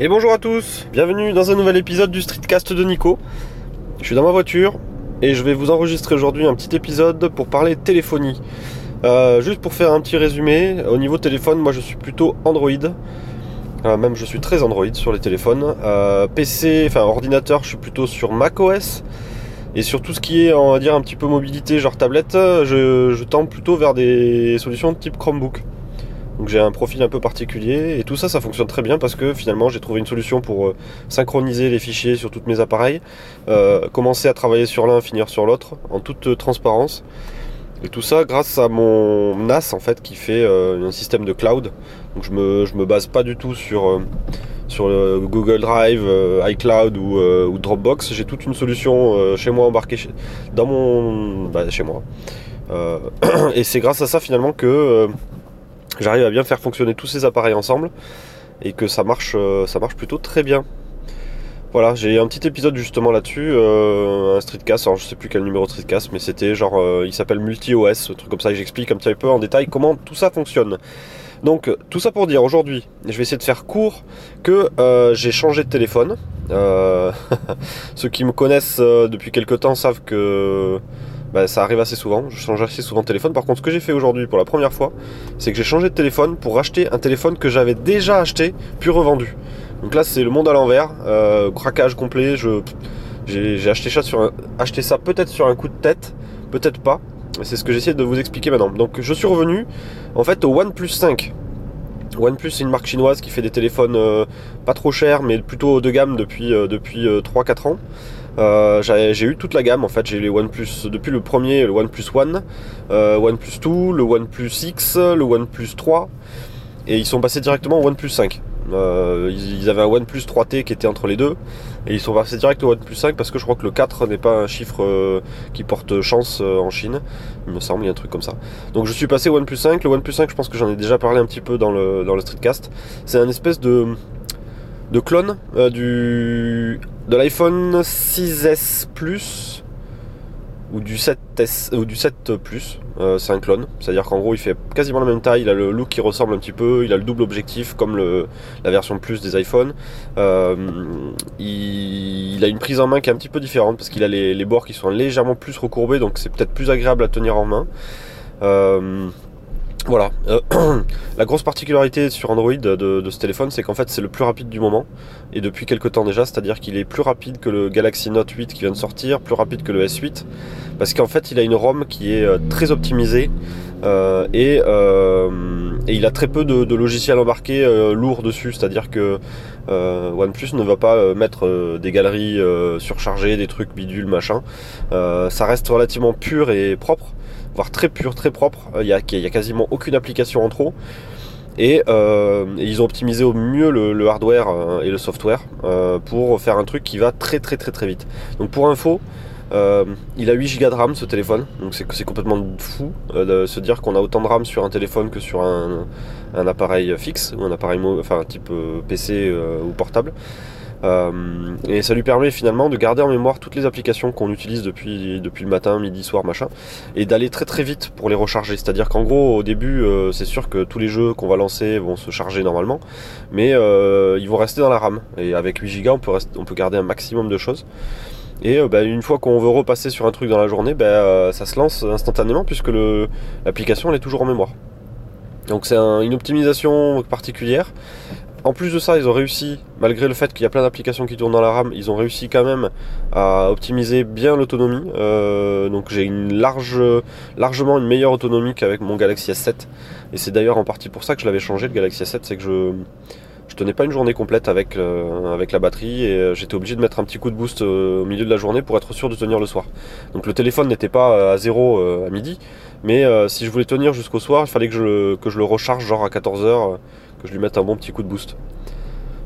Et bonjour à tous, bienvenue dans un nouvel épisode du Streetcast de Nico. Je suis dans ma voiture et je vais vous enregistrer aujourd'hui un petit épisode pour parler téléphonie. Euh, juste pour faire un petit résumé, au niveau téléphone, moi je suis plutôt Android. Euh, même je suis très Android sur les téléphones. Euh, PC, enfin ordinateur, je suis plutôt sur macOS. Et sur tout ce qui est, on va dire, un petit peu mobilité, genre tablette, je, je tends plutôt vers des solutions de type Chromebook. Donc j'ai un profil un peu particulier et tout ça ça fonctionne très bien parce que finalement j'ai trouvé une solution pour euh, synchroniser les fichiers sur tous mes appareils, euh, commencer à travailler sur l'un, finir sur l'autre en toute euh, transparence. Et tout ça grâce à mon NAS en fait qui fait un système de cloud. Donc je me, me base pas du tout sur, le Google Drive, iCloud ou, Dropbox. J'ai toute une solution chez moi embarquée dans mon bah, chez moi. et c'est grâce à ça finalement que j'arrive à bien faire fonctionner tous ces appareils ensemble et que ça marche, euh, ça marche plutôt très bien. Voilà, j'ai un petit épisode justement là-dessus, euh, un streetcast, alors je sais plus quel numéro de streetcast, mais c'était genre, euh, il s'appelle multi-OS, un truc comme ça, et j'explique un petit peu en détail comment tout ça fonctionne. Donc tout ça pour dire aujourd'hui, je vais essayer de faire court que j'ai changé de téléphone. ceux qui me connaissent depuis quelques temps savent que bah, ça arrive assez souvent. Je change assez souvent de téléphone. Par contre, ce que j'ai fait aujourd'hui pour la première fois, c'est que j'ai changé de téléphone pour racheter un téléphone que j'avais déjà acheté puis revendu. Donc là, c'est le monde à l'envers, euh, craquage complet. J'ai, acheté ça, acheté ça peut-être sur un coup de tête, peut-être pas. C'est ce que j'essaie de vous expliquer maintenant. Donc je suis revenu en fait au OnePlus 5. OnePlus c'est une marque chinoise qui fait des téléphones euh, pas trop chers mais plutôt haut de gamme depuis, euh, depuis 3-4 ans. Euh, j'ai eu toute la gamme en fait, j'ai les OnePlus depuis le premier, le OnePlus One, euh, OnePlus 2, le OnePlus X, le OnePlus 3 et ils sont passés directement au OnePlus 5. Euh, ils, avaient un OnePlus 3T qui était entre les deux et ils sont passés direct au OnePlus 5 parce que je crois que le 4 n'est pas un chiffre qui porte chance en Chine. Il me semble, il y a un truc comme ça. Donc je suis passé au OnePlus 5. Le OnePlus 5, je pense que j'en ai déjà parlé un petit peu dans le, dans le streetcast. C'est un espèce de, de clone du de l'iPhone 6S Plus ou du 7S ou du 7 Plus, euh, c'est un clone. C'est-à-dire qu'en gros, il fait quasiment la même taille. Il a le look qui ressemble un petit peu. Il a le double objectif comme la version Plus des iPhones. Euh, il, a une prise en main qui est un petit peu différente parce qu'il a les, bords qui sont légèrement plus recourbés, donc c'est peut-être plus agréable à tenir en main. Euh, voilà. Euh, la grosse particularité sur Android de, ce téléphone, c'est qu'en fait c'est le plus rapide du moment, et depuis quelques temps déjà, c'est-à-dire qu'il est plus rapide que le Galaxy Note 8 qui vient de sortir, plus rapide que le S8, parce qu'en fait il a une ROM qui est euh, très optimisée, euh, et, il a très peu de, logiciels embarqués lourds dessus, c'est-à-dire que OnePlus ne va pas mettre des galeries surchargées, des trucs bidules, machin. ça reste relativement pur et propre très pur, très propre. Il n'y a, quasiment aucune application en trop. Et, euh, ils ont optimisé au mieux le, hardware euh, et le software euh, pour faire un truc qui va très très très très vite. Donc pour info, il a 8 Go de RAM ce téléphone, donc c'est complètement fou de se dire qu'on a autant de RAM sur un téléphone que sur un, un appareil fixe ou un appareil enfin type PC ou portable. Euh, et ça lui permet finalement de garder en mémoire toutes les applications qu'on utilise depuis, depuis le matin, midi, soir, machin, et d'aller très très vite pour les recharger. C'est-à-dire qu'en gros, au début, euh, c'est sûr que tous les jeux qu'on va lancer vont se charger normalement, mais euh, ils vont rester dans la RAM. Et avec 8 Go, on peut, on peut garder un maximum de choses. Et bah, une fois qu'on veut repasser sur un truc dans la journée, bah, ça se lance instantanément puisque l'application elle est toujours en mémoire. Donc c'est une optimisation particulière. En plus de ça, ils ont réussi, malgré le fait qu'il y a plein d'applications qui tournent dans la RAM, ils ont réussi quand même à optimiser bien l'autonomie. Euh, donc j'ai une large, largement une meilleure autonomie qu'avec mon Galaxy S7. Et c'est d'ailleurs en partie pour ça que je l'avais changé le Galaxy S7, c'est que je je tenais pas une journée complète avec, euh, la batterie et euh, j'étais obligé de mettre un petit coup de boost au milieu de la journée pour être sûr de tenir le soir. Donc le téléphone n'était pas à zéro à midi, mais si je voulais tenir jusqu'au soir, il fallait que je, que je le recharge genre à 14h que je lui mette un bon petit coup de boost.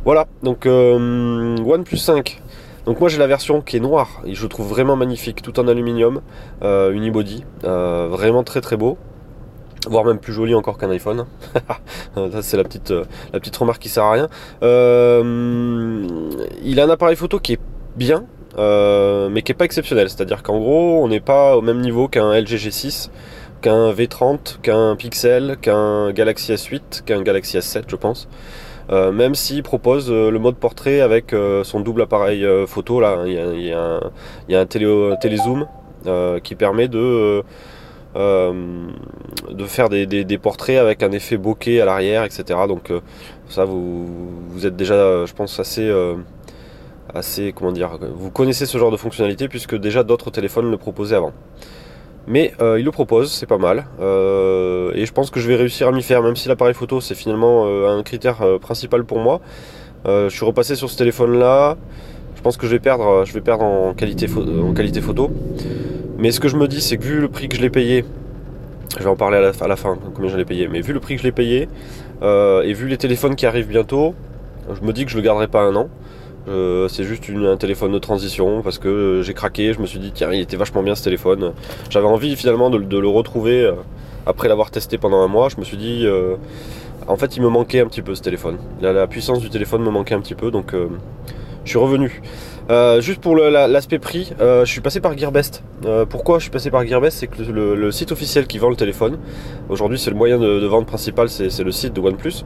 Voilà, donc euh, OnePlus 5. Donc moi j'ai la version qui est noire et je trouve vraiment magnifique, tout en aluminium, euh, unibody, euh, vraiment très très beau, voire même plus joli encore qu'un iPhone. Ça c'est la petite, la petite remarque qui sert à rien. il a un appareil photo qui est bien, mais qui est pas exceptionnel, c'est-à-dire qu'en gros on n'est pas au même niveau qu'un LG G6 qu'un V30, qu'un Pixel, qu'un Galaxy S8, qu'un Galaxy S7 je pense. même s'il propose le mode portrait avec son double appareil photo là, il y a, un, télé, télézoom qui permet de de faire des, portraits avec un effet bokeh à l'arrière, etc. Donc ça, vous, vous, êtes déjà, je pense, assez, assez, comment dire, vous connaissez ce genre de fonctionnalité puisque déjà d'autres téléphones le proposaient avant. Mais euh, il le propose, c'est pas mal. Euh, et je pense que je vais réussir à m'y faire, même si l'appareil photo c'est finalement euh, un critère principal pour moi. je suis repassé sur ce téléphone là. Je pense que je vais perdre, en qualité, photo. Mais ce que je me dis, c'est que vu le prix que je l'ai payé, je vais en parler à la, à la fin, combien je l'ai payé, mais vu le prix que je l'ai payé, et vu les téléphones qui arrivent bientôt, je me dis que je le garderai pas un an. Euh, c'est juste un téléphone de transition parce que j'ai craqué, je me suis dit tiens il était vachement bien ce téléphone. J'avais envie finalement de, le retrouver euh, après l'avoir testé pendant un mois. Je me suis dit euh, en fait il me manquait un petit peu ce téléphone. La, puissance du téléphone me manquait un petit peu donc je suis revenu. Euh, juste pour l'aspect prix, euh, je suis passé par Gearbest. Euh, pourquoi je suis passé par Gearbest C'est que le, site officiel qui vend le téléphone, aujourd'hui c'est le moyen de, vente principal, c'est le site de OnePlus.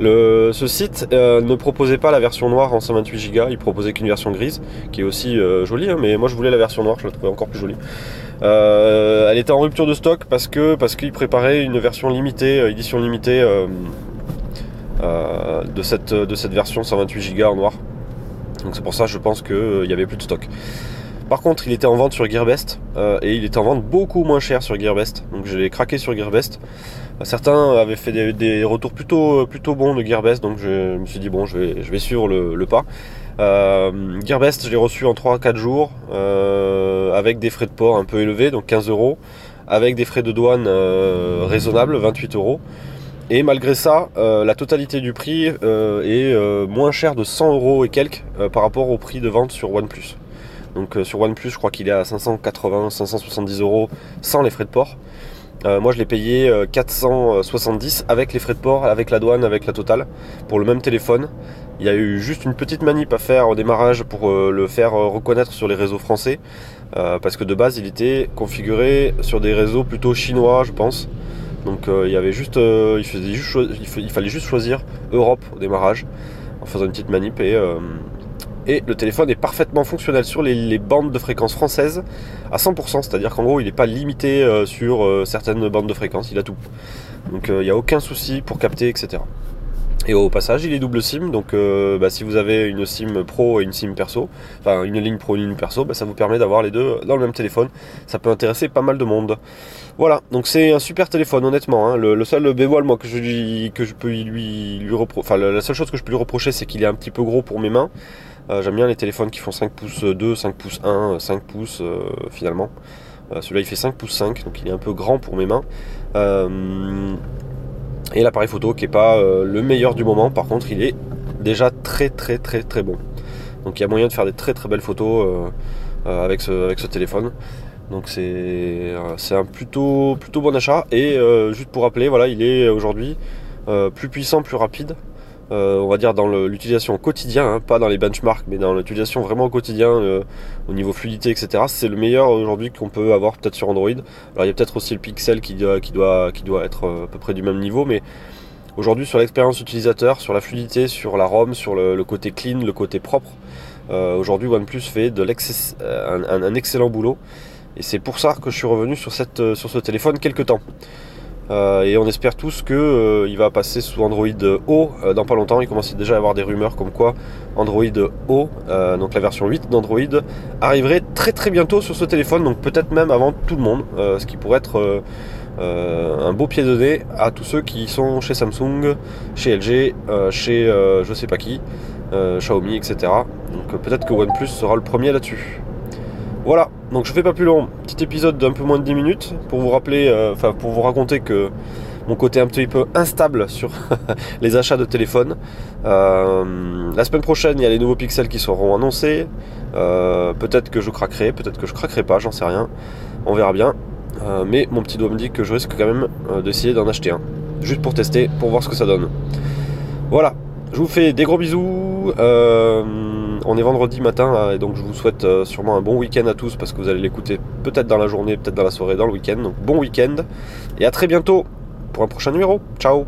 ce site ne proposait pas la version noire en 128 Go, il proposait qu'une version grise, qui est aussi jolie, hein, mais moi je voulais la version noire, je la trouvais encore plus jolie. elle était en rupture de stock parce que parce qu'il préparait une version limitée, édition limitée de, cette, de cette version 128 Go en noir. Donc c'est pour ça je pense qu'il euh, n'y avait plus de stock. Par contre, il était en vente sur Gearbest euh, et il était en vente beaucoup moins cher sur Gearbest. Donc je l'ai craqué sur Gearbest. Certains avaient fait des, retours plutôt, bons de Gearbest, donc je me suis dit bon, je vais, je suivre le, pas. Euh, Gearbest, je l'ai reçu en 3-4 jours avec des frais de port un peu élevés, donc 15 euros, avec des frais de douane raisonnables, 28 euros. Et malgré ça, euh, la totalité du prix euh, est euh, moins cher de 100 euros et quelques par rapport au prix de vente sur OnePlus. Donc sur OnePlus, je crois qu'il est à 580, 570 euros sans les frais de port. moi, je l'ai payé 470 avec les frais de port, avec la douane, avec la totale, pour le même téléphone. Il y a eu juste une petite manip à faire au démarrage pour le faire reconnaître sur les réseaux français, parce que de base, il était configuré sur des réseaux plutôt chinois, je pense. Donc euh, il euh, fallait juste choisir Europe au démarrage en faisant une petite manip et, euh, et le téléphone est parfaitement fonctionnel sur les, bandes de fréquence françaises à 100%, c'est-à-dire qu'en gros il n'est pas limité sur certaines bandes de fréquence, il a tout. Donc il n'y a aucun souci pour capter, etc. Et au passage, il est double SIM, donc bah, si vous avez une SIM pro et une SIM perso, enfin une ligne pro et une ligne perso, bah, ça vous permet d'avoir les deux dans le même téléphone. Ça peut intéresser pas mal de monde. Voilà, donc c'est un super téléphone, honnêtement. Hein. Le, seul bémol, moi, que je, que je peux lui, lui reprocher, enfin, la seule chose que je peux lui reprocher, c'est qu'il est un petit peu gros pour mes mains. Euh, j'aime bien les téléphones qui font 5 pouces 2, 5 pouces 1, 5 pouces euh, finalement. Euh, celui-là, il fait 5 pouces 5, donc il est un peu grand pour mes mains. Et l'appareil photo qui est pas le meilleur du moment, par contre, il est déjà très très très très bon. Donc il y a moyen de faire des très très belles photos avec, ce, avec ce téléphone. Donc euh, c'est un plutôt, plutôt bon achat. Et euh, juste pour rappeler, voilà, il est aujourd'hui euh, plus puissant, plus rapide. On va dire dans l'utilisation au quotidien, hein, pas dans les benchmarks, mais dans l'utilisation vraiment au quotidien, au niveau fluidité, etc. C'est le meilleur aujourd'hui qu'on peut avoir peut-être sur Android. Alors il y a peut-être aussi le Pixel qui doit, qui doit, qui doit être à peu près du même niveau, mais aujourd'hui sur l'expérience utilisateur, sur la fluidité, sur la ROM, sur le, côté clean, le côté propre, aujourd'hui OnePlus fait un excellent boulot. Et c'est pour ça que je suis revenu sur, euh, sur ce téléphone quelques temps. Euh, et on espère tous qu'il euh, va passer sous Android O dans pas longtemps. Il commence déjà à y avoir des rumeurs comme quoi Android O, donc la version 8 d'Android, arriverait très très bientôt sur ce téléphone, donc peut-être même avant tout le monde, ce qui pourrait être un beau pied de nez à tous ceux qui sont chez Samsung, chez LG, chez je sais pas qui, Xiaomi, etc. Donc peut-être que OnePlus sera le premier là-dessus. Voilà, donc je fais pas plus long, petit épisode d'un peu moins de 10 minutes pour vous rappeler, euh, pour vous raconter que mon côté un petit peu instable sur les achats de téléphone. Euh, la semaine prochaine, il y a les nouveaux pixels qui seront annoncés. Euh, peut-être que je craquerai, peut-être que je craquerai pas, j'en sais rien. On verra bien. mais mon petit doigt me dit que je risque quand même d'essayer d'en acheter un. Juste pour tester, pour voir ce que ça donne. Voilà, je vous fais des gros bisous. On est vendredi matin hein, et donc je vous souhaite euh, sûrement un bon week-end à tous parce que vous allez l'écouter peut-être dans la journée, peut-être dans la soirée, dans le week-end. Donc bon week-end et à très bientôt pour un prochain numéro. Ciao